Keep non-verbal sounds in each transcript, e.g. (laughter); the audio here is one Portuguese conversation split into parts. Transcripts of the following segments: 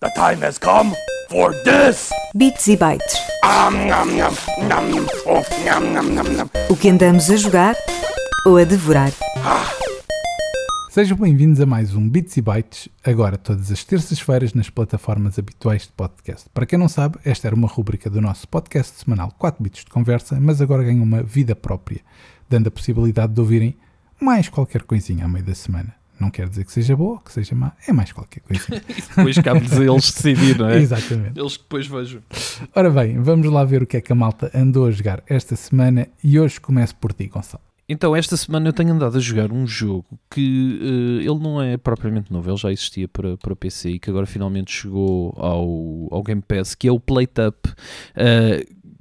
The time has come for this! Bits e bytes. Oh. O que andamos a jogar ou a devorar. Sejam bem-vindos a mais um Bits e Bytes, agora todas as terças-feiras nas plataformas habituais de podcast. Para quem não sabe, esta era uma rúbrica do nosso podcast semanal 4 Bits de Conversa, mas agora ganha uma vida própria, dando a possibilidade de ouvirem mais qualquer coisinha à meio da semana. Não quer dizer que seja boa ou que seja má, é mais qualquer coisinha. E (laughs) depois cabe-lhes a eles decidir, não é? Exatamente. Eles que depois vejam. Ora bem, vamos lá ver o que é que a malta andou a jogar esta semana e hoje começo por ti, Gonçalo. Então, esta semana eu tenho andado a jogar um jogo que eh, ele não é propriamente novo, ele já existia para, para PC e que agora finalmente chegou ao, ao Game Pass, que é o Plate Up.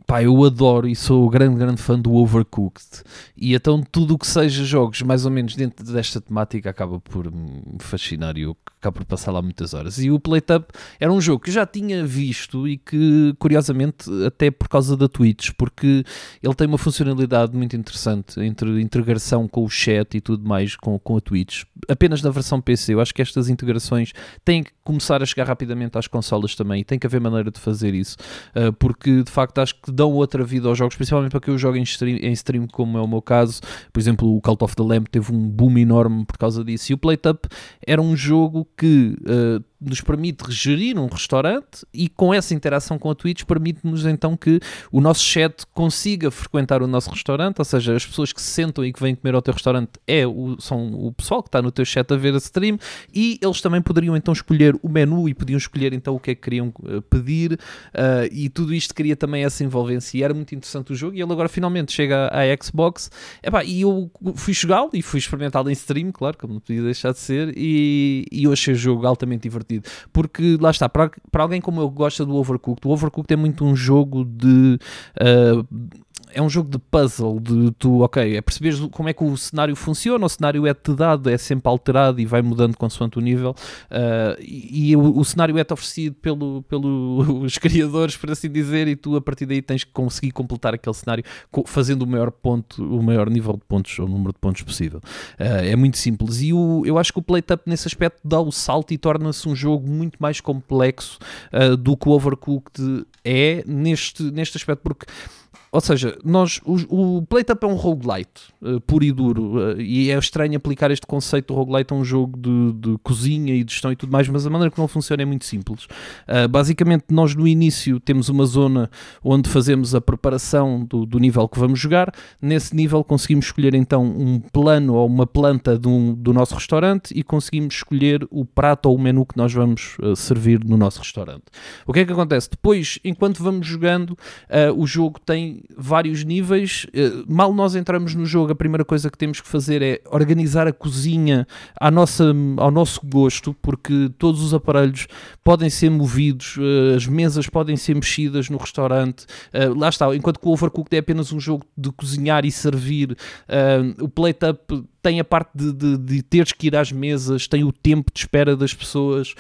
Pá, eu adoro e sou grande, grande fã do Overcooked. E então tudo o que seja jogos mais ou menos dentro desta temática acaba por me fascinar e eu acabo por passar lá muitas horas. E o Plate Up era um jogo que eu já tinha visto e que, curiosamente, até por causa da Twitch, porque ele tem uma funcionalidade muito interessante entre integração com o chat e tudo mais com, com a Twitch. Apenas na versão PC, eu acho que estas integrações têm que começar a chegar rapidamente às consolas também e tem que haver maneira de fazer isso, uh, porque de facto acho que dão outra vida aos jogos, principalmente para quem eu jogo em stream, em stream, como é o meu caso. Por exemplo, o Cult of the Lamb teve um boom enorme por causa disso. E o Plate Up era um jogo que uh, nos permite gerir um restaurante e com essa interação com a Twitch permite-nos então que o nosso chat consiga frequentar o nosso restaurante, ou seja, as pessoas que se sentam e que vêm comer ao teu restaurante é o, são o pessoal que está no teu chat a ver a stream e eles também poderiam então escolher o menu e podiam escolher então o que é que queriam uh, pedir uh, e tudo isto cria também essa envolvência. E era muito interessante o jogo e ele agora finalmente chega à, à Xbox. Epá, e eu fui jogá-lo e fui experimentá-lo em stream, claro, como não podia deixar de ser e, e eu achei o jogo altamente divertido porque lá está, para, para alguém como eu que gosta do Overcooked, o Overcooked é muito um jogo de. Uh, é um jogo de puzzle, de tu, ok, é perceberes como é que o cenário funciona, o cenário é-te dado, é sempre alterado e vai mudando consoante o nível, uh, e, e o, o, cenário é-te oferecido pelo, pelos (laughs) criadores, por assim dizer, e tu a partir daí tens que conseguir completar aquele cenário fazendo o maior ponto, o maior nível de pontos, ou número de pontos possível. Uh, é muito simples, e o, eu acho que o Plate Up nesse aspecto dá o salto e torna-se um jogo muito mais complexo uh, do que o Overcooked é neste, neste aspecto, porque ou seja, nós, o, o Plate Up é um roguelite, uh, puro e duro, uh, e é estranho aplicar este conceito do roguelite a um jogo de, de, cozinha e de gestão e tudo mais, mas a maneira que não funciona é muito simples. Uh, basicamente, nós no início temos uma zona onde fazemos a preparação do, do, nível que vamos jogar, nesse nível conseguimos escolher então um plano ou uma planta do nosso restaurante e conseguimos escolher o prato ou o menu que nós vamos servir no nosso restaurante. O que é que acontece? Depois, enquanto vamos jogando, o jogo tem vários níveis. Eh, mal nós entramos no jogo, a primeira coisa que temos que fazer é organizar a cozinha à nossa, ao nosso gosto, porque todos os aparelhos podem ser movidos, eh, as mesas podem ser mexidas no restaurante. Eh, lá está, enquanto que o Overcooked é apenas um jogo de cozinhar e servir, o Plate Up tem a parte de, de, de, teres que ir às mesas, tem o tempo de espera das pessoas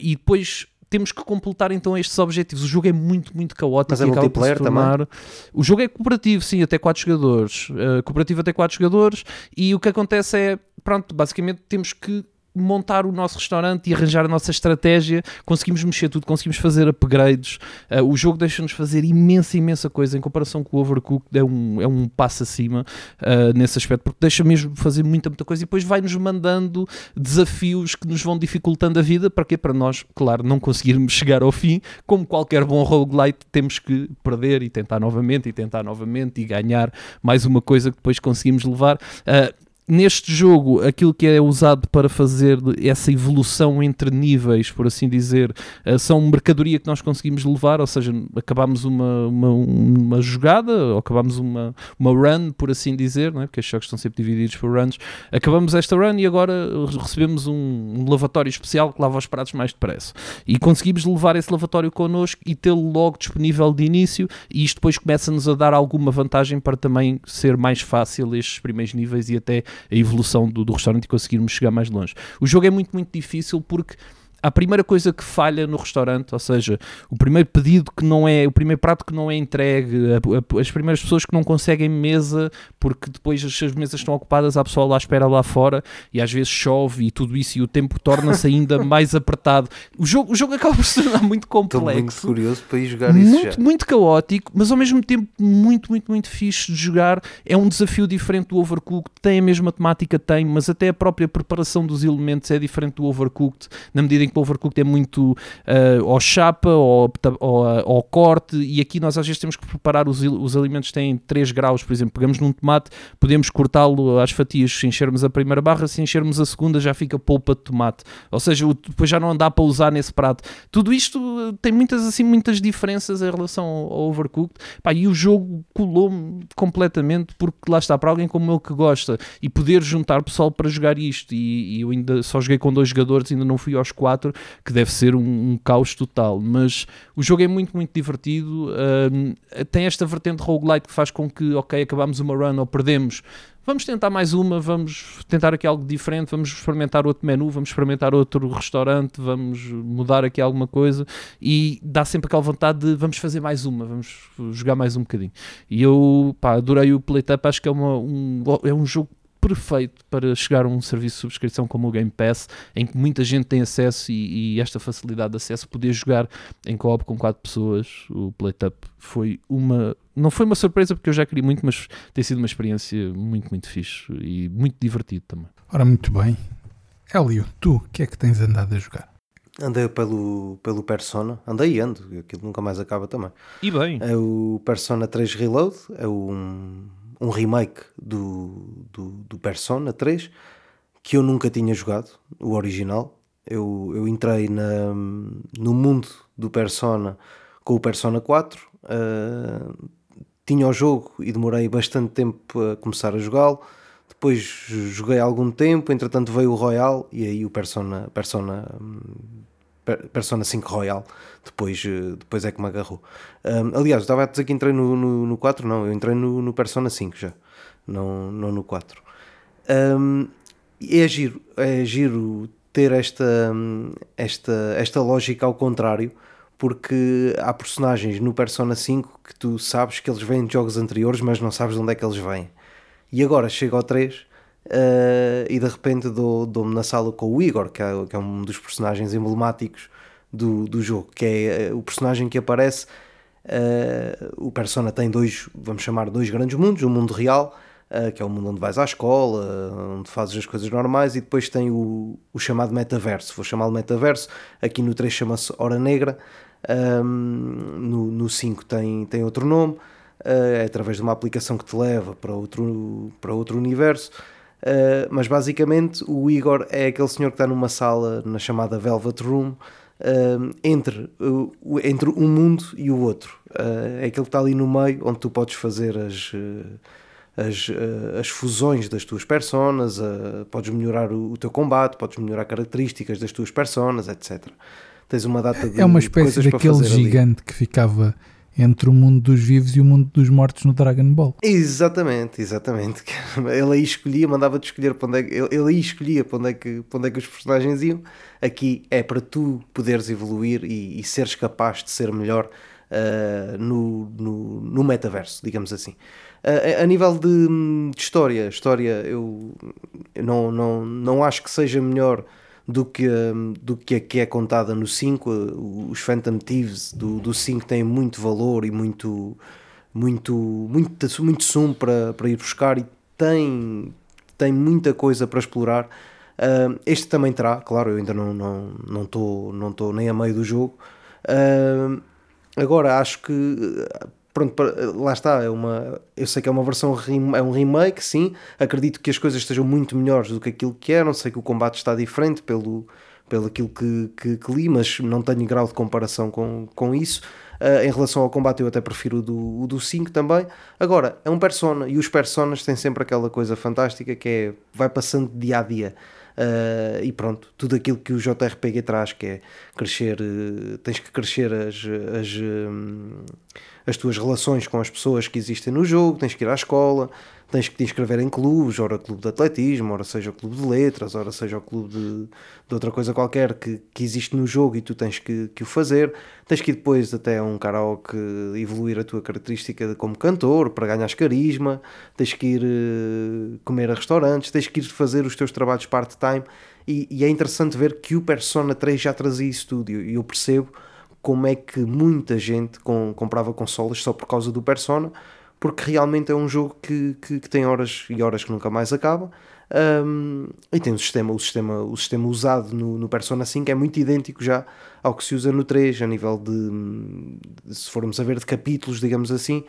e depois temos que completar então estes objetivos. O jogo é muito, muito caótico. Mas é multiplayer tornar... também? O jogo é cooperativo, sim, até 4 jogadores. Uh, cooperativo até 4 jogadores. E o que acontece é, pronto, basicamente temos que montar o nosso restaurante e arranjar a nossa estratégia, conseguimos mexer tudo, conseguimos fazer upgrades. Uh, o jogo deixa-nos fazer imensa, imensa coisa em comparação com o Overcooked, é um, é um passo acima uh, nesse aspecto, porque deixa mesmo fazer muita, muita coisa e depois vai-nos mandando desafios que nos vão dificultando a vida, para quê? Para nós, claro, não conseguirmos chegar ao fim, como qualquer bom roguelite, temos que perder e tentar novamente e tentar novamente e ganhar mais uma coisa que depois conseguimos levar. Uh, neste jogo, aquilo que é usado para fazer essa evolução entre níveis, por assim dizer, uh, são mercadoria que nós conseguimos levar, ou seja, acabamos uma, uma, uma jogada, ou acabamos uma, uma run, por assim dizer, não é? porque os jogos estão sempre divididos por runs. Acabamos esta run e agora recebemos um, um lavatório especial que lava os pratos mais depressa. E conseguimos levar esse lavatório connosco e tê-lo logo disponível de início, e isto depois começa-nos a dar alguma vantagem para também ser mais fácil estes primeiros níveis e até a evolução do, do restaurante e conseguirmos chegar mais longe. O jogo é muito, muito difícil porque a primeira coisa que falha no restaurante, ou seja, o primeiro pedido que não é, o primeiro prato que não é entregue, a- a- as primeiras pessoas que não conseguem mesa porque depois as as mesas estão ocupadas, há pessoal lá à espera lá fora e às vezes chove e tudo isso e o tempo torna-se ainda (laughs) mais apertado. O jogo, o jogo acaba por se tornar muito Estou muito complexo curioso para ir jogar isso muito, já. muito caótico, mas ao mesmo tempo muito, muito, muito fixe de jogar. É um desafio diferente do Overcooked, tem a mesma temática, tem, mas até a própria preparação dos elementos é diferente do Overcooked, na medida em que o Overcooked é muito ah, ao chapa, ta- ao, ah, ao corte, e aqui nós às vezes temos que preparar os, os alimentos têm 3 graus, por exemplo, pegamos num tomate, podemos cortá-lo às fatias se enchermos a primeira barra, se enchermos a segunda já fica polpa de tomate, ou seja, depois já não dá para usar nesse prato. Tudo isto eh, tem muitas assim muitas diferenças em relação ao, ao Overcooked. Pá, e o jogo colou-me completamente porque lá está para alguém como eu que gosta e poder juntar pessoal para jogar isto e, e eu ainda só joguei com dois jogadores, ainda não fui aos quatro, que deve ser um, um caos total. Mas o jogo é muito, muito divertido. hum, tem esta vertente roguelite que faz com que, ok, acabamos uma run ou perdemos. Vamos tentar mais uma, vamos tentar aqui algo diferente, vamos experimentar outro menu, vamos experimentar outro restaurante, vamos mudar aqui alguma coisa e dá sempre aquela vontade de vamos fazer mais uma, vamos jogar mais um bocadinho. E eu pá, adorei o Playtap, acho que é, uma, um, é um jogo perfeito para chegar a um serviço de subscrição como o Game Pass, em que muita gente tem acesso e, e esta facilidade de acesso, poder jogar em co-op com quatro pessoas, o Playtap foi uma, não foi uma surpresa porque eu já queria muito, mas tem sido uma experiência muito, muito fixe e muito divertido também. Ora, muito bem. Hélio, tu, o que é que tens andado a jogar? Andei pelo, pelo Persona, andei e ando, aquilo nunca mais acaba também. E bem, É o Persona 3 Reload, é um, um remake do, do, do Persona 3 que eu nunca tinha jogado, o original. Eu, eu entrei na, no mundo do Persona com o Persona 4, ah, tinha o jogo e demorei bastante tempo a começar a jogá-lo. Depois joguei algum tempo, entretanto veio o Royal e aí o Persona, Persona hum, Persona 5 Royal, depois, eh, depois é que me agarrou. Um, aliás, eu estava a dizer que entrei no, no, no 4, não, eu entrei no, no Persona 5 já, não, não no 4. Um, é giro, é giro ter esta, esta, esta lógica ao contrário, porque há personagens no Persona 5 que tu sabes que eles vêm de jogos anteriores, mas não sabes de onde é que eles vêm. E agora chega ao 3 eh, e de repente dou- dou-me na sala com o Igor, que é, que é um dos personagens emblemáticos do, do jogo, que é eh, o personagem que aparece. eh, o Persona tem dois, vamos chamar dois grandes mundos: o mundo real, eh, que é o mundo onde vais à escola, onde fazes as coisas normais, e depois tem o, o chamado metaverso. Vou chamá-lo metaverso. Aqui no 3 chama-se Hora Negra, ahm, no, no 5 tem, tem outro nome. é através de uma aplicação que te leva para outro, para outro universo. Uh, mas basicamente o Igor é aquele senhor que está numa sala na chamada Velvet Room uh, entre, uh, entre um mundo e o outro. Uh, é aquele que está ali no meio onde tu podes fazer as, as, as fusões das tuas personas, podes melhorar o, o teu combate, podes melhorar características das tuas personas, etc. Tens uma data de É uma espécie daquele fazer ali. gigante que ficava entre o mundo dos vivos e o mundo dos mortos no Dragon Ball. Exatamente, exatamente. (laughs) Ele aí escolhia, mandava-te escolher para onde é que, ele, aí escolhia para onde, é que, para onde é que os personagens iam. Aqui é para tu poderes evoluir e, e seres capaz de ser melhor ah, no, no, no metaverso, digamos assim. Ah, a- a nível de, de história, história eu, eu não, não, não acho que seja melhor do que, hum, do que a que é contada no 5. Os Phantom Thieves do, do 5 têm muito valor e muito, muito, muito, muito sumo para, para ir buscar e tem, tem muita coisa para explorar. Hum, este também terá, claro, eu ainda não estou não, não tô, não tô nem a meio do jogo. Hum, agora acho que pronto, lá está, é uma, eu sei que é uma versão, é um remake, sim, acredito que as coisas estejam muito melhores do que aquilo que eram, sei que o combate está diferente pelo, pelo aquilo que, que, que li, mas não tenho grau de comparação com, com isso. Ah, em relação ao combate eu até prefiro o do, o do 5 também. Agora, é um persona, e os personas têm sempre aquela coisa fantástica que é, vai passando dia a dia. Uh, e pronto, tudo aquilo que o JRPG traz, que é crescer, uh, tens que crescer as, as, um, as tuas relações com as pessoas que existem no jogo, tens que ir à escola, tens que te inscrever em clubes, ora clube de atletismo, ora seja o clube de letras, ora seja o clube de, de outra coisa qualquer que, que existe no jogo e tu tens que, que o fazer. Tens que ir depois até um karaoke evoluir a tua característica de- como cantor para ganhares carisma, tens que ir eh, comer a restaurantes, tens que ir fazer os teus trabalhos part-time. E, e é interessante ver que o Persona 3 já trazia isso tudo. E eu percebo como é que muita gente com- comprava consolas só por causa do Persona, porque realmente é um jogo que, que, que tem horas e horas que nunca mais acaba. Um, e tem o sistema, o sistema, o sistema usado no, no Persona 5 é muito idêntico já ao que se usa no 3, a nível de, se formos a ver de capítulos, digamos assim,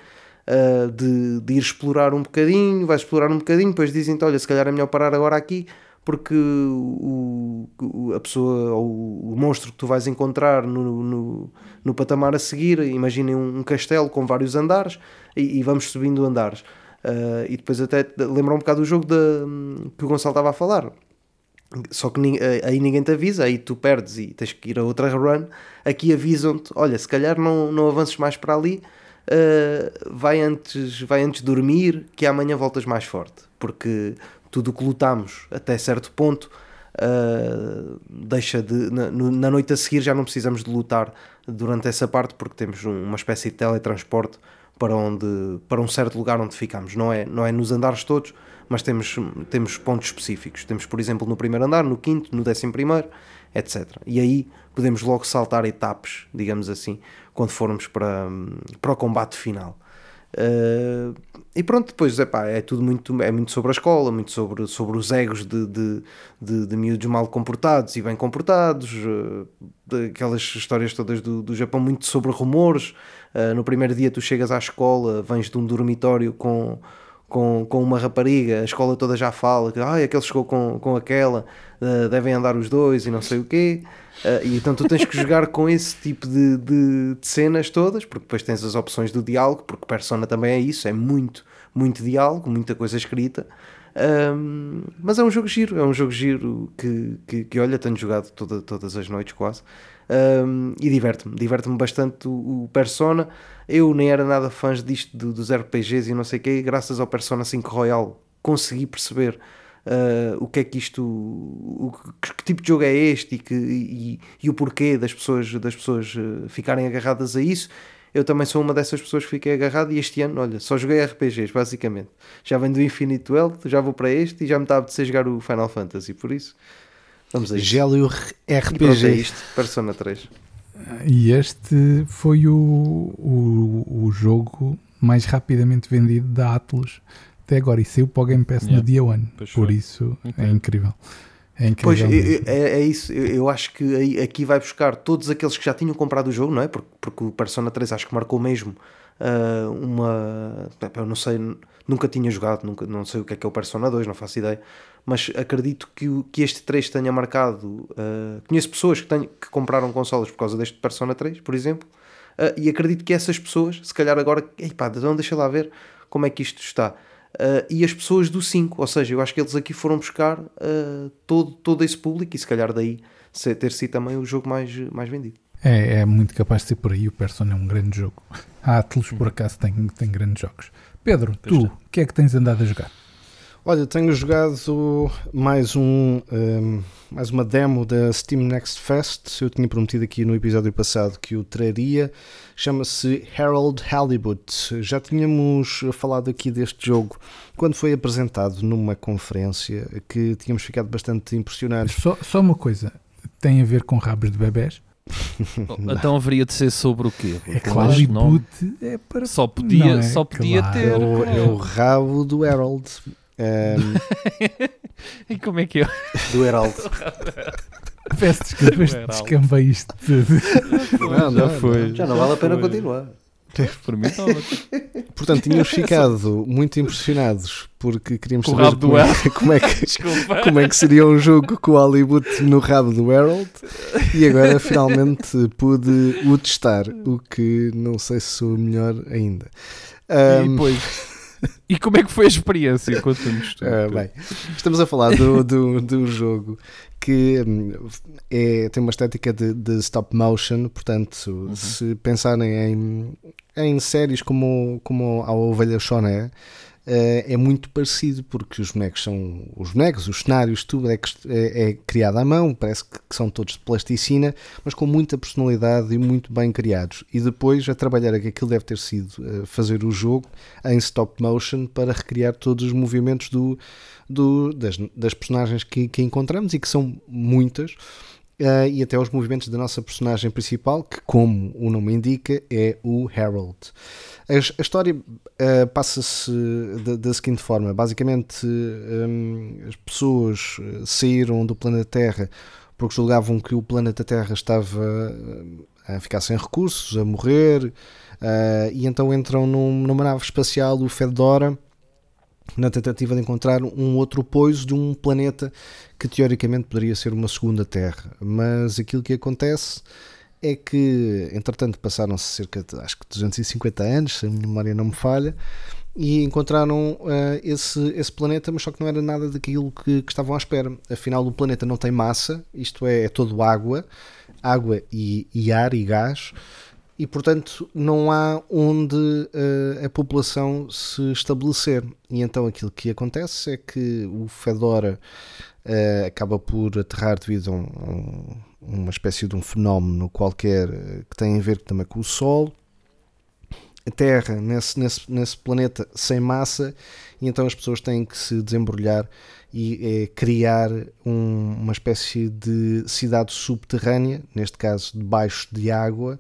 uh, de, de ir explorar um bocadinho, vais explorar um bocadinho, depois dizem olha, se calhar é melhor parar agora aqui, porque o, a pessoa ou o monstro que tu vais encontrar no, no, no patamar a seguir, imaginem um, um castelo com vários andares e, e vamos subindo andares. Uh, e depois até lembra um bocado do jogo da, que o Gonçalo estava a falar. Só que aí ninguém te avisa, aí tu perdes e tens que ir a outra run. Aqui avisam-te: olha, se calhar não, não avances mais para ali, eh, vai, antes, vai antes dormir, que amanhã voltas mais forte. Porque tudo o que lutamos até certo ponto eh, deixa de. Na, na noite a seguir já não precisamos de lutar durante essa parte, porque temos um- uma espécie de teletransporte para, onde, para um certo lugar onde ficamos. Não é, não é nos andares todos, mas temos, temos pontos específicos. Temos, por exemplo, no primeiro andar, no quinto, no décimo primeiro, etc. E aí podemos logo saltar etapas, digamos assim, quando formos para, para o combate final. Uh, e pronto, depois epá, é tudo muito, é muito sobre a escola, muito sobre, sobre os egos de, de, de, de miúdos mal comportados e bem comportados, uh, aquelas histórias todas do, do Japão, muito sobre rumores. Uh, no primeiro dia tu chegas à escola, vens de um dormitório com, com, com uma rapariga, a escola toda já fala que ah, aquele chegou com, com aquela, uh, devem andar os dois e não sei o quê. Uh, e então tu tens que jogar com esse tipo de, de, de, cenas todas, porque depois tens as opções do diálogo, porque Persona também é isso, é muito, muito diálogo, muita coisa escrita. Um, mas é um jogo giro, é um jogo giro que, que, que olha, tenho jogado toda, todas as noites quase. Um, e diverte-me, diverte-me bastante o, o, Persona. Eu nem era nada fã disto do, dos RPGs e não sei o quê, graças ao Persona 5 Royal consegui perceber uh, o que é que isto, o, que, que, tipo de jogo é este e, que, e, e o porquê das pessoas, das pessoas uh, ficarem agarradas a isso. Eu também sou uma dessas pessoas que fiquei agarrado e este ano, olha, só joguei RPGs, basicamente. Já venho do Infinite Wealth, já vou para este e já me está a apetecer jogar o Final Fantasy, por isso vamos a isto. Gélio E pronto, RPG. é isto, Persona 3. E este foi o, o, o jogo mais rapidamente vendido da Atlus até agora. E saiu para o Game Pass no Yeah. dia 1. Pois Por foi. isso é Ok. incrível. É Pois, incrível. é, mesmo. é- é isso. Eu, acho que aqui vai buscar todos aqueles que já tinham comprado o jogo, não é? Porque, porque o Persona 3 acho que marcou mesmo ah, uma. Eu não sei, nunca tinha jogado, nunca, não sei o que é que é o Persona 2, não faço ideia. Mas acredito que, o- que este 3 tenha marcado. ah, conheço pessoas que, tenho, que compraram consolas por causa deste Persona 3, por exemplo. ah, e acredito que essas pessoas, se calhar agora, ei pá, então deixa lá ver como é que isto está. Uh, e as pessoas do 5, ou seja, eu acho que eles aqui foram buscar uh, todo, todo esse público e se calhar daí ser- ter sido também o jogo mais, mais vendido. É, é muito capaz de ser por aí. O Persona é um grande jogo. A Atlus, por acaso, tem, tem grandes jogos. Pedro, Pois tu, é. o que é que tens andado a jogar? Olha, tenho jogado mais um, um, mais uma demo da Steam Next Fest. Eu tinha prometido aqui no episódio passado que o traria. Chama-se Harold Halibut. Já tínhamos falado aqui deste jogo quando foi apresentado numa conferência que tínhamos ficado bastante impressionados. Só, só uma coisa. Tem a ver com rabos de bebés? (laughs) Então haveria de ser sobre o quê? É claro, reboot é para... Só podia, Não é? só podia Claro. É ter. o, é o rabo do Harold. Um, E (laughs) como é que é? Do Heraldo. (laughs) Peço desculpas, descambei isto tudo. Não, já não, foi. Já não vale a pena foi. continuar. Para mim estava. portanto, tínhamos ficado muito impressionados porque queríamos Com saber como, é, como, é que, como é que seria um jogo com o Hollywood no rabo do Harold e agora finalmente pude o testar, o que não sei se sou melhor ainda. E Ahm, depois. E como é que foi a experiência? Conta-nos tu. Ah, bem, estamos a falar do, do, do jogo que hum, é, tem uma estética de, de stop motion, portanto, se pensarem em, em séries como, como a Ovelha Shoné, eh, é muito parecido, porque os bonecos são os bonecos, os cenários, tudo é, é, é, criado à mão, parece que, são todos de plasticina, mas com muita personalidade e muito bem criados. E depois a trabalhar que aquilo deve ter sido uh, fazer o jogo em stop motion para recriar todos os movimentos do, do das, das personagens que, que encontramos e que são muitas. Uh, e até os movimentos da nossa personagem principal, que, como o nome indica, é o Harold. A, a história uh, passa-se da, da, seguinte forma: basicamente, um, as pessoas saíram do planeta Terra porque julgavam que o planeta Terra estava a ficar sem recursos, a morrer, uh, e então entram num, numa nave espacial, o Fedora na tentativa de encontrar um outro poiso de um planeta que teoricamente poderia ser uma segunda Terra. Mas aquilo que acontece é que, entretanto, passaram-se cerca de acho que 250 anos, se a minha memória não me falha, e encontraram uh, esse, esse planeta, mas só que não era nada daquilo que, que, estavam à espera. Afinal, o planeta não tem massa, isto é, é todo água, água e, e ar e gás e portanto não há onde uh, a população se estabelecer. E então aquilo que acontece é que o Fedora uh, acaba por aterrar devido a, um, um, uma espécie de um fenómeno qualquer uh, que tem a ver também com o Sol. A Terra, nesse, nesse, nesse planeta sem massa, e então as pessoas têm que se desembrulhar e criar um, uma espécie de cidade subterrânea, neste caso debaixo de água,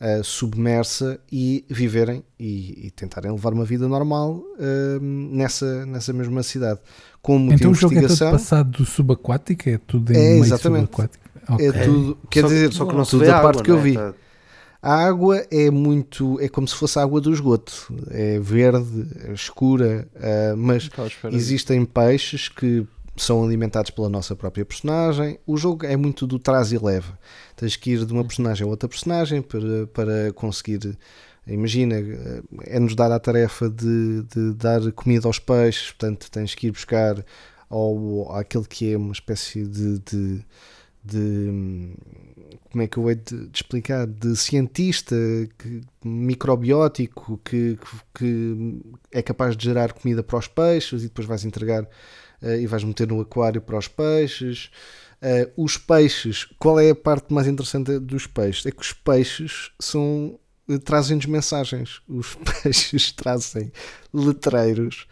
uh, submersa e viverem e, e, tentarem levar uma vida normal uh, nessa, nessa mesma cidade. Como então o jogo é todo passado do subaquático? É tudo em é, meio exatamente. subaquático? Okay. É tudo, quer só, dizer, só que não se vê a parte que eu é? vi. Tá. A água é muito, é como se fosse a água do esgoto, é verde, é escura, uh, mas existem peixes que são alimentados pela nossa própria personagem. O jogo é muito do traz e leva. Tens que ir de uma personagem a outra personagem para, para conseguir. Imagina, é-nos dar a tarefa de, de, dar comida aos peixes, portanto tens que ir buscar ao, aquele que é uma espécie de, de, de como é que eu hei de, de, explicar? De cientista que, microbiótico que, que, é capaz de gerar comida para os peixes e depois vais entregar uh, e vais meter no aquário para os peixes. Uh, os peixes, qual é a parte mais interessante dos peixes? É que os peixes são eh, trazem-nos mensagens. Os (laughs) peixes trazem letreiros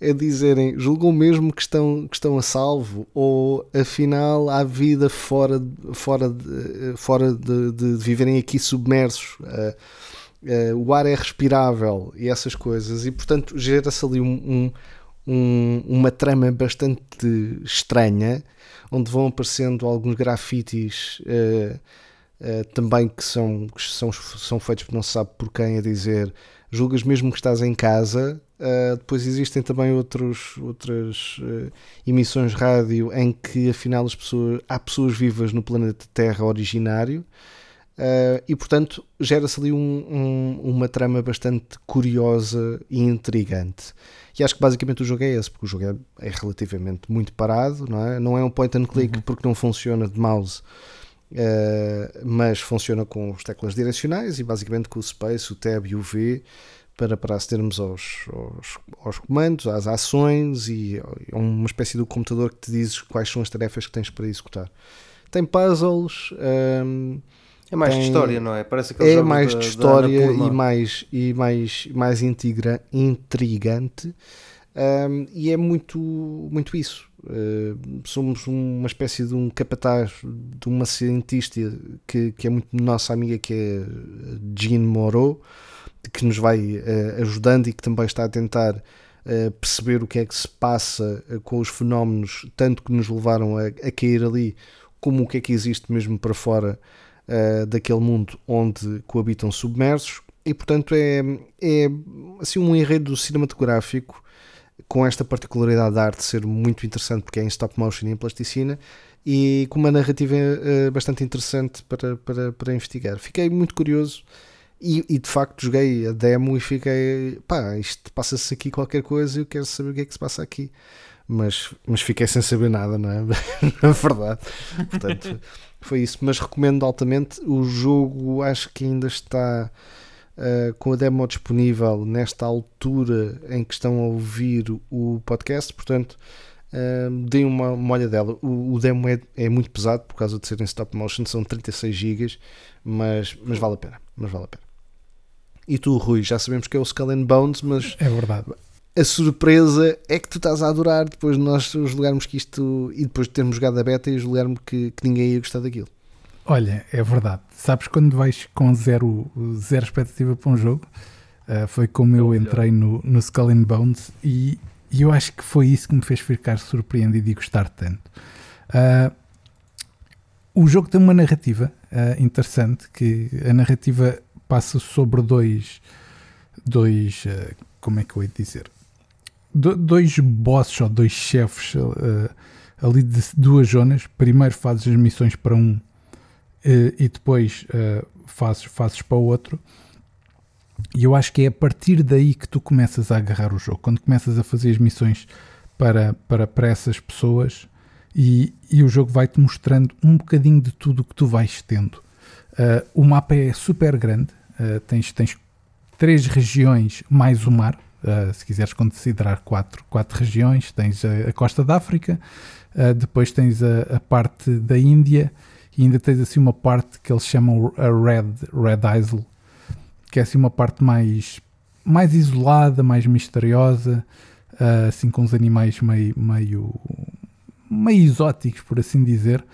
a dizerem julgam mesmo que estão, que estão a salvo ou afinal há vida fora, fora, de, fora de, de viverem aqui submersos. Uh, uh, o ar é respirável e essas coisas, e portanto gera-se ali um, um, um, uma trama bastante estranha, onde vão aparecendo alguns grafites uh, uh, também que são, que são, são feitos não se sabe por quem a dizer julgas mesmo que estás em casa. Uh, depois existem também outros, outras emissões rádio em que afinal as pessoas, há pessoas vivas no planeta Terra originário. Uh, e portanto gera-se ali um, um, uma trama bastante curiosa e intrigante. E acho que basicamente o jogo é esse, porque o jogo é, é relativamente muito parado, não é? Não é um point and click uhum. porque não funciona de mouse, uh, mas funciona com os teclas direcionais e basicamente com o space, o tab e o V para, para acedermos aos, aos, aos comandos, às ações e é uma espécie de computador que te diz quais são as tarefas que tens para executar. Tem puzzles. Um, é mais tem, de história, não é? Parece que é mais de história e mais, e mais, mais integra, intrigante. Um, e é muito, muito isso. Uh, somos uma espécie de um capataz, de uma cientista que, que é muito nossa amiga, que é Jean Moreau, que nos vai uh, ajudando e que também está a tentar uh, perceber o que é que se passa com os fenómenos, tanto que nos levaram a, a cair ali, como o que é que existe mesmo para fora uh, daquele mundo onde coabitam submersos e portanto é, é assim um enredo cinematográfico com esta particularidade da arte ser muito interessante porque é em stop motion e em plasticina e com uma narrativa uh, bastante interessante para, para, para investigar. Fiquei muito curioso e, e, de facto joguei a demo e fiquei pá, isto passa-se aqui qualquer coisa e eu quero saber o que é que se passa aqui. Mas, mas fiquei sem saber nada, não é? (laughs) Na verdade. Portanto, foi isso. Mas recomendo altamente. O jogo acho que ainda está uh, com a demo disponível nesta altura em que estão a ouvir o podcast, portanto, uh, deem uma, uma olha dela. O, o demo é, é, muito pesado por causa de ser em stop motion, são 36 GB, mas, mas vale a pena. Mas vale a pena. E tu, Rui, já sabemos que é o Skull and Bones, mas é verdade. A surpresa é que tu estás a adorar depois de nós julgarmos que isto e depois de termos jogado a beta e julgarmos que, que ninguém ia gostar daquilo. Olha, é verdade. Sabes quando vais com zero, zero expectativa para um jogo? Uh, foi como eu entrei no, no Skull and Bones e, e, eu acho que foi isso que me fez ficar surpreendido e gostar tanto. Uh, o jogo tem uma narrativa uh, interessante, que a narrativa passa sobre dois, dois como é que eu ia dizer? Do, dois bosses ou dois chefes ali de duas zonas. Primeiro fazes as missões para um uh, e depois uh, fazes, fazes para o outro. E eu acho que é a partir daí que tu começas a agarrar o jogo. Quando começas a fazer as missões para, para, para essas pessoas e, e o jogo vai-te mostrando um bocadinho de tudo o que tu vais tendo. Uh, o mapa é super grande, uh, tens, tens três regiões mais o mar, uh, se quiseres considerar quatro, quatro regiões, tens a, a costa da África, depois tens a, a, parte da Índia e ainda tens assim uma parte que eles chamam a Red, Red Isle, que é assim uma parte mais, mais isolada, mais misteriosa, uh, assim com os animais meio, meio, meio exóticos, por assim dizer.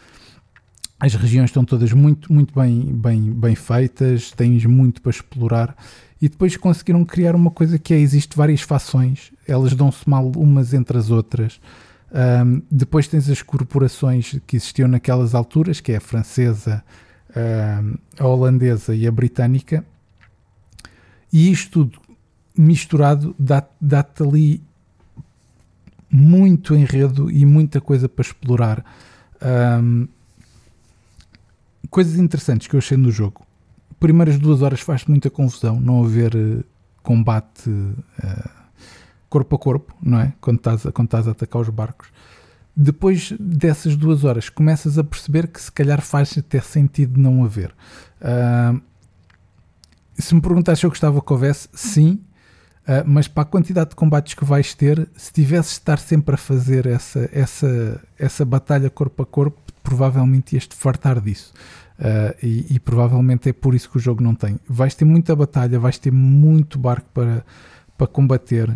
As regiões estão todas muito, muito bem, bem, bem feitas, tens muito para explorar e depois conseguiram criar uma coisa que é, existe várias fações, elas dão-se mal umas entre as outras. Um, depois tens as corporações que existiam naquelas alturas, que é a francesa, a holandesa e a britânica, e isto tudo misturado dá-te dá ali muito enredo e muita coisa para explorar. Um, coisas interessantes que eu achei no jogo. Primeiras duas horas faz muita confusão não haver uh, combate. Uh, corpo a corpo, não é? Quando estás, quando estás a atacar os barcos. Depois dessas duas horas, começas a perceber que se calhar faz até sentido não haver. Uh, se me perguntasse se eu gostava que houvesse, sim, uh, mas para a quantidade de combates que vais ter, se tivesse de estar sempre a fazer essa, essa, essa batalha corpo a corpo, provavelmente ias-te fartar disso. Uh, e, e, provavelmente é por isso que o jogo não tem. Vais ter muita batalha, vais ter muito barco para, para combater,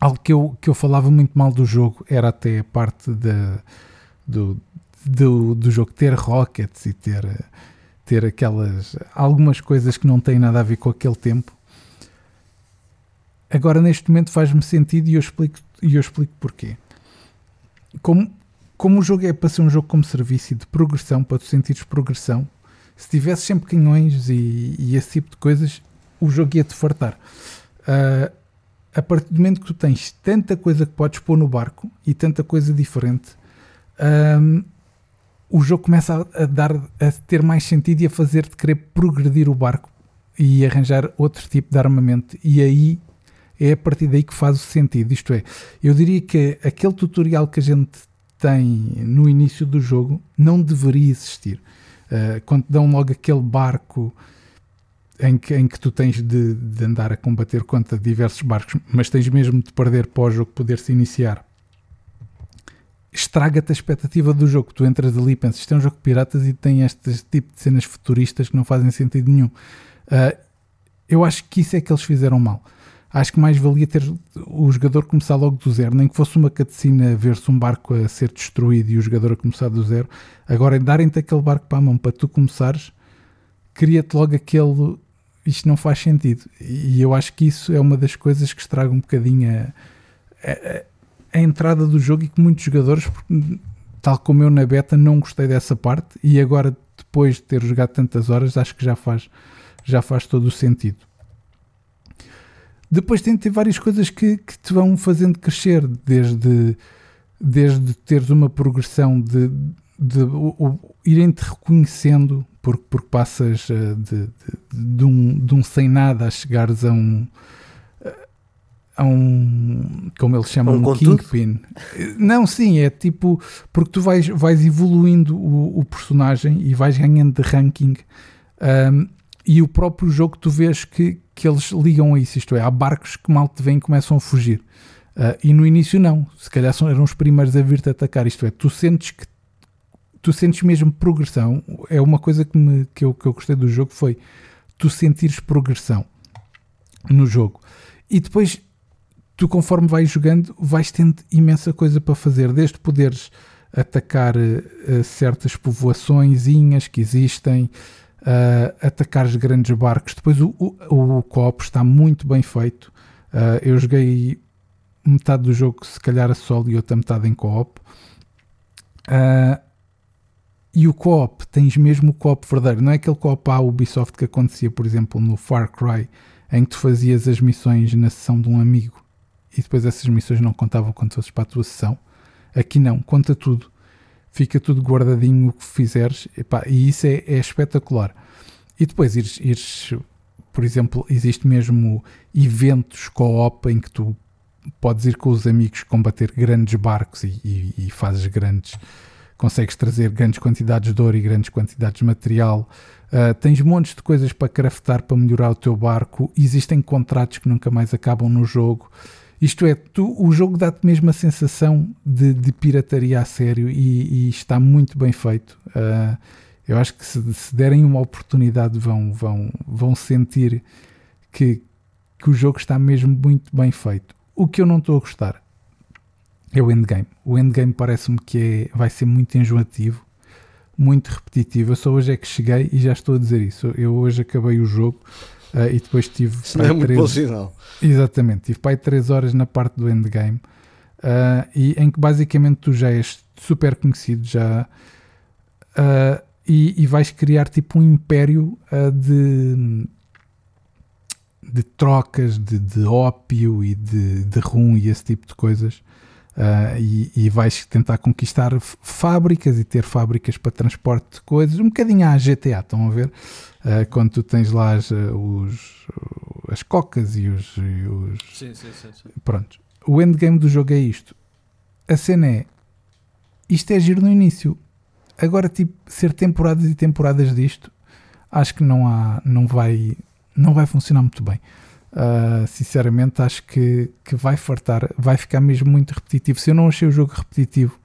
algo que eu, que eu falava muito mal do jogo era até a parte do, do, do jogo ter rockets e ter, ter aquelas algumas coisas que não têm nada a ver com aquele tempo. Agora neste momento faz-me sentido e eu explico, e eu explico porquê. Como, como o jogo é para ser um jogo como serviço e de progressão, para tu sentires progressão, se tivesse sempre canhões e, e esse tipo de coisas, o jogo ia-te fartar. Uh, a partir do momento que tu tens tanta coisa que podes pôr no barco e tanta coisa diferente, um, o jogo começa a, dar, a ter mais sentido e a fazer-te querer progredir o barco e arranjar outro tipo de armamento. E aí é a partir daí que faz o sentido. Isto é, eu diria que aquele tutorial que a gente tem no início do jogo não deveria existir. Uh, quando dão logo aquele barco em que, em que tu tens de, de andar a combater contra diversos barcos, mas tens mesmo de perder para o jogo poder-se iniciar, estraga-te a expectativa do jogo. Tu entras ali e pensas, isto é um jogo de piratas e tem este tipo de cenas futuristas que não fazem sentido nenhum. Uh, eu acho que isso é que eles fizeram mal. Acho que mais valia ter o jogador começar logo do zero, nem que fosse uma cutscene ver-se um barco a ser destruído e o jogador a começar do zero. Agora, darem-te aquele barco para a mão para tu começares, cria-te logo aquele isto não faz sentido. E eu acho que isso é uma das coisas que estraga um bocadinho a, a, a entrada do jogo e que muitos jogadores, tal como eu na beta, não gostei dessa parte e agora, depois de ter jogado tantas horas, acho que já faz, já faz todo o sentido. Depois tem de ter várias coisas que, que te vão fazendo crescer, desde, desde teres uma progressão de, de, de, irem-te reconhecendo porque, porque passas eh, de, de, de, um, de um sem nada a chegares a um eh, a um como eles chamam um, um kingpin. Não sim é tipo porque tu vais, vais evoluindo o, o personagem e vais ganhando de ranking um, e o próprio jogo tu vês que, que eles ligam a isso, isto é, há barcos que mal te vêm e começam a fugir. Uh, e no início não, se calhar são, eram os primeiros a vir-te atacar, isto é, tu sentes que tu sentes mesmo progressão, é uma coisa que, me, que, eu, que eu gostei do jogo foi tu sentires progressão no jogo. E depois tu conforme vais jogando vais tendo imensa coisa para fazer, desde poderes atacar uh, certas povoações que existem, uh, atacar os grandes barcos. Depois o, o, o co-op está muito bem feito. Uh, eu joguei metade do jogo, se calhar a solo e outra metade em co-op. Uh, e o co-op, tens mesmo o co-op verdadeiro, não é aquele co-op à Ubisoft que acontecia, por exemplo, no Far Cry, em que tu fazias as missões na sessão de um amigo e depois essas missões não contavam quando fosses para a tua sessão. Aqui não, conta tudo. Fica tudo guardadinho o que fizeres epá, e isso é, é, espetacular. E depois ires, ires, por exemplo, existe mesmo eventos co-op em que tu podes ir com os amigos combater grandes barcos e, e, e, fazes grandes. consegues trazer grandes quantidades de ouro e grandes quantidades de material. Uh, tens montes de coisas para craftar para melhorar o teu barco. Existem contratos que nunca mais acabam no jogo. Isto é, tu, o jogo dá-te mesmo a sensação de, de, pirataria a sério e, e está muito bem feito. Uh, eu acho que se, se, derem uma oportunidade vão, vão, vão sentir que, que o jogo está mesmo muito bem feito. O que eu não estou a gostar é o endgame. O endgame parece-me que é, vai ser muito enjoativo, muito repetitivo. Eu só hoje é que cheguei e já estou a dizer isso. Eu hoje acabei o jogo uh, e depois tive. Isso não é muito bom sinal. Exatamente, tive pai 3 horas na parte do endgame uh, e em que basicamente tu já és super conhecido, já. Uh, e, e, vais criar tipo um império de de trocas de, de ópio e de, de rum e esse tipo de coisas. Uh, e, e, vais tentar conquistar fábricas e ter fábricas para transporte de coisas, um bocadinho à GTA, estão a ver? Uh, quando tu tens lá as, os, as cocas e os. E os... Sim, sim, sim, sim. Pronto. O endgame do jogo é isto. A cena é. Isto é giro no início. Agora, tipo, ser temporadas e temporadas disto, acho que não há. Não vai não vai funcionar muito bem. Uh, sinceramente, acho que, que vai fartar, vai ficar mesmo muito repetitivo. Se eu não achei o jogo repetitivo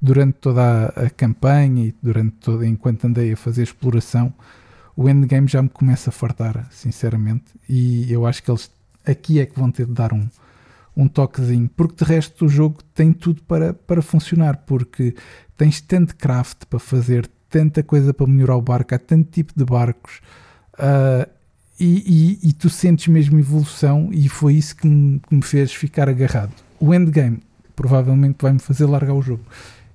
durante toda a, a campanha e durante todo, enquanto andei a fazer exploração, o endgame já me começa a fartar, sinceramente. E eu acho que eles aqui é que vão ter de dar um, um toquezinho, porque de resto o jogo tem tudo para, para funcionar, porque tens tanto craft para fazer, tanta coisa para melhorar o barco, há tanto tipo de barcos. Uh, e, e, e, tu sentes mesmo evolução e foi isso que me, que me, fez ficar agarrado. O endgame provavelmente vai-me fazer largar o jogo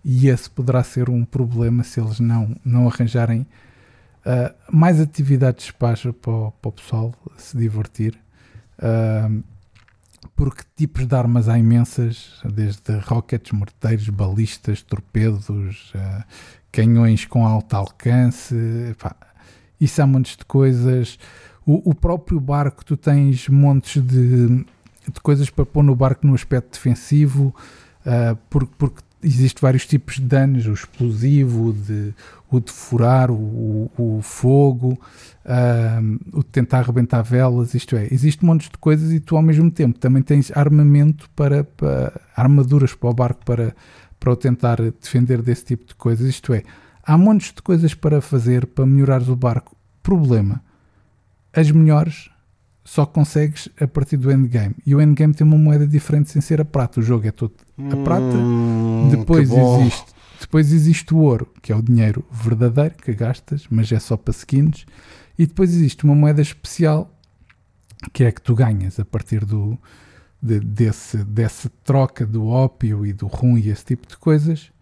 e esse poderá ser um problema se eles não, não arranjarem uh, mais atividades de para, o, para o pessoal se divertir. Uh, porque tipos de armas há imensas, desde rockets, morteiros, balistas, torpedos, uh, canhões com alto alcance, pá, isso há montes de coisas o, o próprio barco, tu tens montes de, de coisas para pôr no barco no aspecto defensivo, uh, porque, porque existem vários tipos de danos, o explosivo, o de, o de furar, o, o fogo, uh, o de tentar arrebentar velas, isto é, existe montes de coisas e tu ao mesmo tempo também tens armamento para, para armaduras para o barco para, para o tentar defender desse tipo de coisas, isto é, há montes de coisas para fazer para melhorar o barco. Problema, as melhores só consegues a partir do endgame. E o endgame tem uma moeda diferente sem ser a prata. O jogo é todo a prata. Hum, depois existe, depois existe o ouro, que é o dinheiro verdadeiro que gastas, mas é só para skins. E depois existe uma moeda especial que é que tu ganhas a partir do de, desse, dessa troca do ópio e do rum e esse tipo de coisas,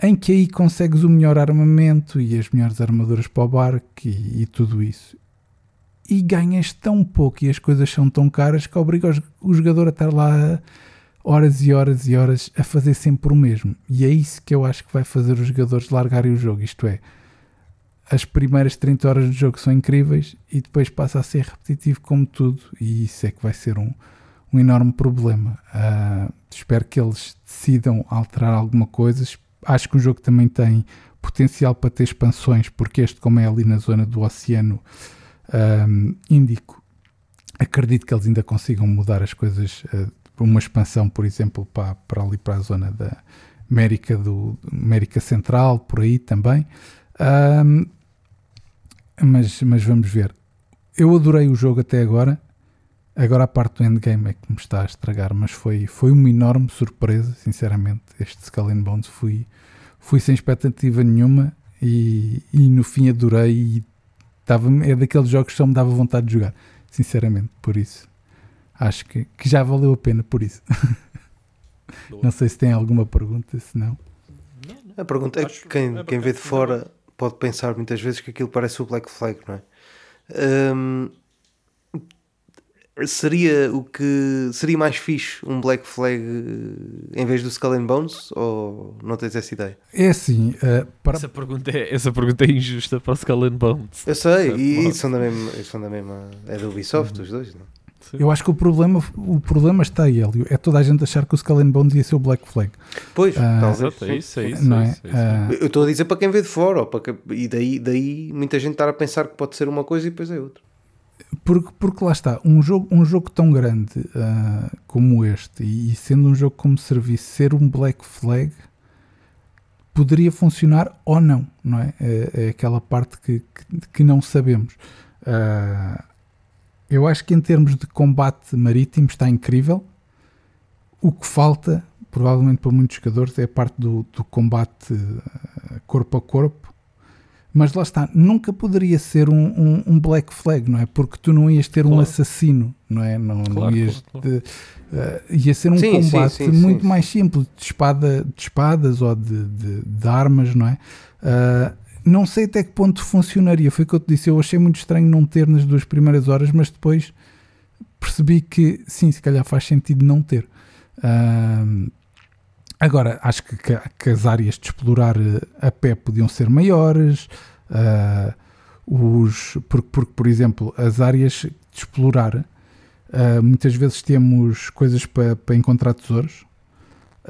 em que aí consegues o melhor armamento e as melhores armaduras para o barco e, e tudo isso e ganhas tão pouco e as coisas são tão caras que obriga o jogador a estar lá horas e horas e horas a fazer sempre o mesmo. E é isso que eu acho que vai fazer os jogadores largarem o jogo. Isto é, as primeiras 30 horas do jogo são incríveis e depois passa a ser repetitivo como tudo. E isso é que vai ser um, um enorme problema. Uh, espero que eles decidam alterar alguma coisa. Acho que o jogo também tem potencial para ter expansões, porque este, como é ali na zona do oceano ahm, indico. Acredito que eles ainda consigam mudar as coisas para uma expansão, por exemplo, para, para ali para a zona da América, do, América Central, por aí também. Ahm, mas, mas vamos ver. Eu adorei o jogo até agora. Agora a parte do endgame é que me está a estragar, mas foi, foi uma enorme surpresa, sinceramente. Este Skull and Bones fui, fui sem expectativa nenhuma e, e no fim adorei e estava, é daqueles jogos que só me dava vontade de jogar, sinceramente, por isso. Acho que, que já valeu a pena por isso. Não sei se tem alguma pergunta, se não. A pergunta é que quem, quem vê de fora pode pensar muitas vezes que aquilo parece o Black Flag, não é? Hum, seria o que seria mais fixe um Black Flag eh, em vez do Skull and Bones ou não tens essa ideia? É assim, eh, para, Essa pergunta, é, essa pergunta é injusta para o Skull and Bones. Eu sei, e Bom. são da mesma, são da mesma é da Ubisoft, os dois, não? é? eu acho que o problema, o problema está aí, Hélio. É toda a gente achar que o Skull and Bones ia ser o Black Flag. Pois, Ah, talvez. Exato, é isso, é isso. não é é? isso, é isso. Ah, Eu estou a dizer para quem vê de fora, para quem- e daí, daí muita gente estar a pensar que pode ser uma coisa e depois é outra. Porque, porque lá está, um jogo, um jogo tão grande ah, como este, e, sendo um jogo como serviço, ser um Black Flag poderia funcionar ou não, não é? É, é aquela parte que, que, que não sabemos. Ah, eu acho que em termos de combate marítimo está incrível. O que falta, provavelmente para muitos jogadores, é a parte do, do combate ah, corpo a corpo. Mas lá está, nunca poderia ser um, um- um black flag, não é? Porque tu não ias ter um Claro. assassino, não é? Não, não Claro, ias. claro, claro. eh, ia ser um Sim, combate sim, muito sim, mais simples, de, espada, de espadas ou de, de- de armas, não é? Ah, não sei até que ponto funcionaria. Foi o que eu te disse. Eu achei muito estranho não ter nas duas primeiras horas, mas depois percebi que sim, se calhar faz sentido não ter. Ah, agora, acho que, que- que as áreas de explorar eh, a pé podiam ser maiores. ah, os, porque, porque, por exemplo, as áreas de explorar ah, muitas vezes temos coisas para, encontrar tesouros.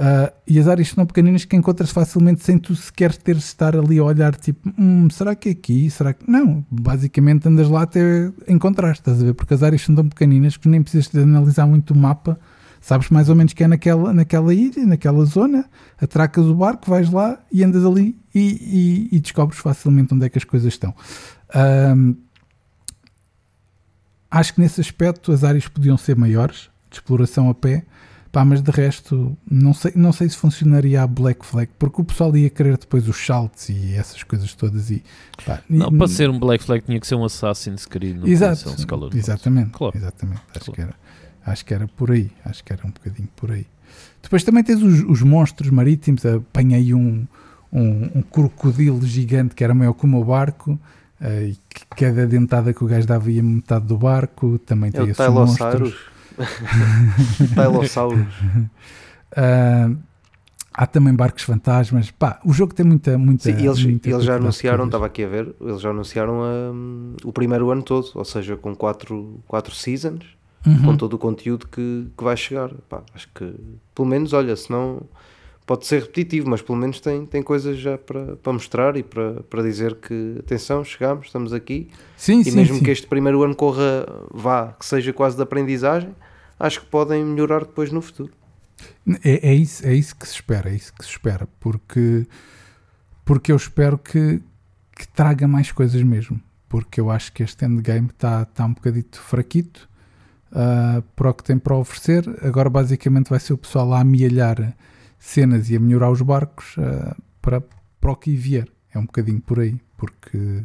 Ah, e as áreas são pequeninas que encontras facilmente sem tu sequer teres de estar ali a olhar tipo, "Hum, será que é aqui? Será que. Não, basicamente andas lá até encontrar, estás a ver? Porque as áreas são tão pequeninas que nem precisas de analisar muito o mapa, sabes mais ou menos que é naquela, naquela ilha, naquela zona, atracas o barco, vais lá e andas ali e, e- e descobres facilmente onde é que as coisas estão. Ahm, acho que nesse aspecto as áreas podiam ser maiores, de exploração a pé, pá, mas de resto não sei, não sei se funcionaria a Black Flag, porque o pessoal ia querer depois os saltos e essas coisas todas e pá, Não, e- para ser um Black Flag tinha que ser um Assassin's Creed. não Exato, um Bones. exatamente, Claro. exatamente. Acho, Claro. que era, acho que era por aí, acho que era um bocadinho por aí. Depois também tens os, os monstros marítimos, apanhei um, um, um crocodilo gigante que era maior que o meu barco, eh, e que cada dentada que o gajo dava ia metade do barco, também É tem esses monstros. (laughs) Tylosaurus. Ah, há também barcos fantasmas, pá, o jogo tem muita, muita Sim, e eles, muita eles já anunciaram, estava aqui a ver, eles já anunciaram hum, o primeiro ano todo, ou seja, com quatro, quatro seasons, Uhum. com todo o conteúdo que, que vai chegar. Pá, acho que, pelo menos, olha, se não pode ser repetitivo, mas pelo menos tem, tem coisas já para, para mostrar e para, para dizer que, atenção, chegamos, estamos aqui, Sim, e sim, mesmo sim. que este primeiro ano corra, vá, que seja quase de aprendizagem, acho que podem melhorar depois no futuro. É, é, isso, é isso que se espera, é isso que se espera, porque, porque eu espero que, que traga mais coisas mesmo, porque eu acho que este endgame está tá um bocadito fraquito ah, para o que tem para oferecer. Agora, basicamente, vai ser o pessoal a amealhar cenas e a melhorar os barcos ah, para, para o que vier. É um bocadinho por aí, porque,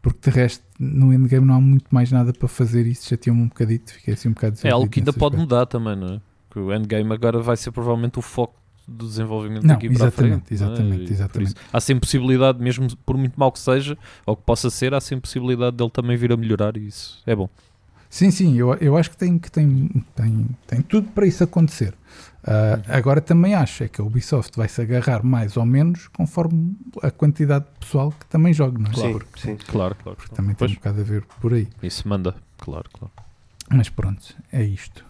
porque de resto, no endgame não há muito mais nada para fazer. Isso chateou-me um bocadito, fiquei assim um bocado É algo que ainda pode aspecto. mudar também, não é? Que o Endgame agora vai ser provavelmente o foco do desenvolvimento Não, daqui para a exatamente, frente. não é? exatamente, exatamente. isso Há sempre possibilidade, mesmo por muito mal que seja, ou que possa ser, há sempre possibilidade dele também vir a melhorar e isso é bom. Sim, sim, eu, eu acho que tem, que tem, tem, tem tudo para isso acontecer. Uhum. Agora também acho é que a Ubisoft vai se agarrar mais ou menos conforme a quantidade de pessoal que também joga, não é? Sim, Porque sim. Claro, claro. também tem Pois, um bocado a ver por aí. isso manda, claro, claro. Mas pronto, é isto.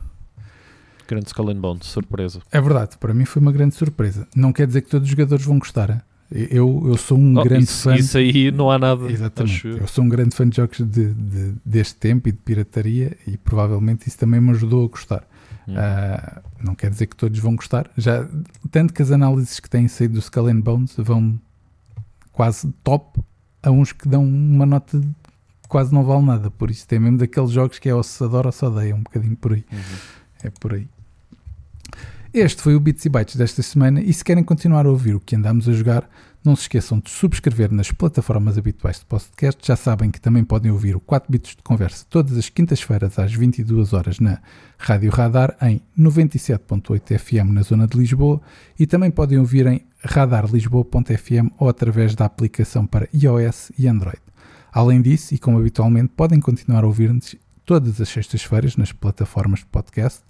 Grande Skull and Bones, surpresa. É verdade, para mim foi uma grande surpresa. Não quer dizer que todos os jogadores vão gostar. Eu, eu sou um Oh, grande isso, fã. isso aí não há nada. Exatamente. eu. Sou um grande fã de jogos de, de- deste tempo e de pirataria e provavelmente isso também me ajudou a gostar. Hum. Ah, não quer dizer que todos vão gostar. Já, tanto que as análises que têm saído do Skull and Bones vão quase top a uns que dão uma nota de quase não vale nada. Por isso tem mesmo daqueles jogos que é ou se adora ou se odeia, um bocadinho por aí. Uhum. É por aí. Este foi o Bits e Bytes desta semana e se querem continuar a ouvir o que andamos a jogar, não se esqueçam de subscrever nas plataformas habituais de podcast. Já sabem que também podem ouvir o 4 Bits de Conversa todas as quintas-feiras às 22 horas na Rádio Radar em 97.8 FM na zona de Lisboa e também podem ouvir em radarlisboa.fm ou através da aplicação para iOS e Android. Além disso, e como habitualmente, podem continuar a ouvir-nos todas as sextas-feiras nas plataformas de podcast.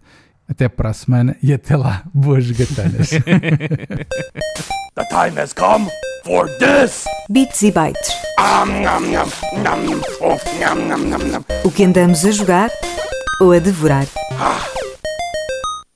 Até para a semana e até lá, boas gatanas. (laughs) The time has come for this. Bits e bytes. Oh. O que andamos a jogar ou a devorar. Ah,